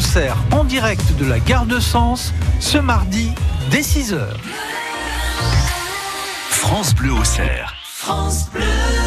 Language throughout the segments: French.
Auxerre en direct de la gare de Sens ce mardi dès 6h. France Bleu Auxerre. France Bleu.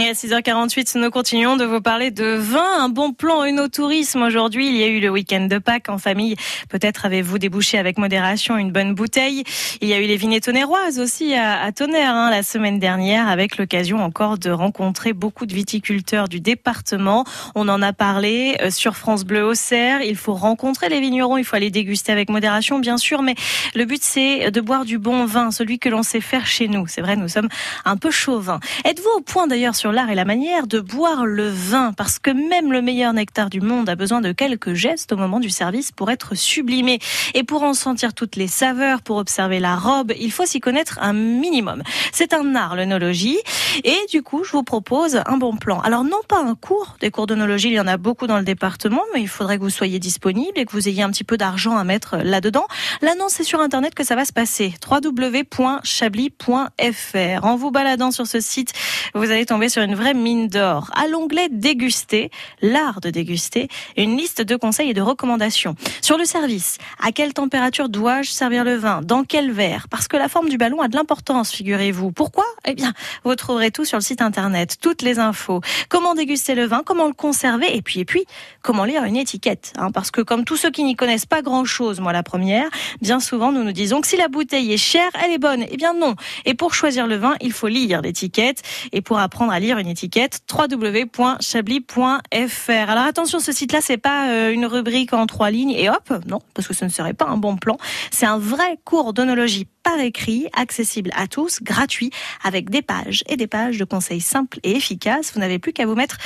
Et à 6h48, nous continuons de vous parler de vin, un bon plan tourisme aujourd'hui. Il y a eu le week-end de Pâques en famille. Peut-être avez-vous débouché avec modération une bonne bouteille. Il y a eu les vignes tonnerroises aussi à, Tonnerre hein, la semaine dernière avec l'occasion encore de rencontrer beaucoup de viticulteurs du département. On en a parlé euh, sur France Bleu Auxerre. Il faut rencontrer les vignerons, il faut aller déguster avec modération bien sûr, mais le but c'est de boire du bon vin, celui que l'on sait faire chez nous. C'est vrai, nous sommes un peu chauvins. Êtes-vous au point d'ailleurs sur l'art et la manière de boire le vin, parce que même le meilleur nectar du monde a besoin de quelques gestes au moment du service pour être sublimé. Et pour en sentir toutes les saveurs, pour observer la robe, il faut s'y connaître un minimum. C'est un art, l'œnologie. Et du coup, je vous propose un bon plan. Alors non pas un cours, des cours d'œnologie, il y en a beaucoup dans le département, mais il faudrait que vous soyez disponible et que vous ayez un petit peu d'argent à mettre là-dedans. L'annonce c'est sur Internet que ça va se passer. www.chablis.fr. En vous baladant sur ce site, vous allez tomber sur une vraie mine d'or. À l'onglet déguster, l'art de déguster, une liste de conseils et de recommandations. Sur le service, à quelle température dois-je servir le vin? Dans quel verre? Parce que la forme du ballon a de l'importance, figurez-vous. Pourquoi? Eh bien, vous trouverez tout sur le site internet, toutes les infos. Comment déguster le vin, comment le conserver et puis et puis comment lire une étiquette hein, parce que comme tous ceux qui n'y connaissent pas grand-chose, moi la première, bien souvent nous nous disons que si la bouteille est chère, elle est bonne. Eh bien non. Et pour choisir le vin, il faut lire l'étiquette et pour apprendre à lire une étiquette www.chablis.fr. Alors attention, ce site-là, c'est pas euh, une rubrique en trois lignes et hop, non, parce que ce ne serait pas un bon plan. C'est un vrai cours d'onologie écrit, accessible à tous, gratuit, avec des pages et des pages de conseils simples et efficaces. Vous n'avez plus qu'à vous mettre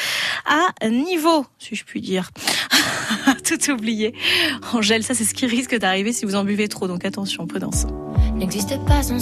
à niveau, si je puis dire. Tout oublié. Angèle, ça c'est ce qui risque d'arriver si vous en buvez trop, donc attention, prudence. N'existe pas sans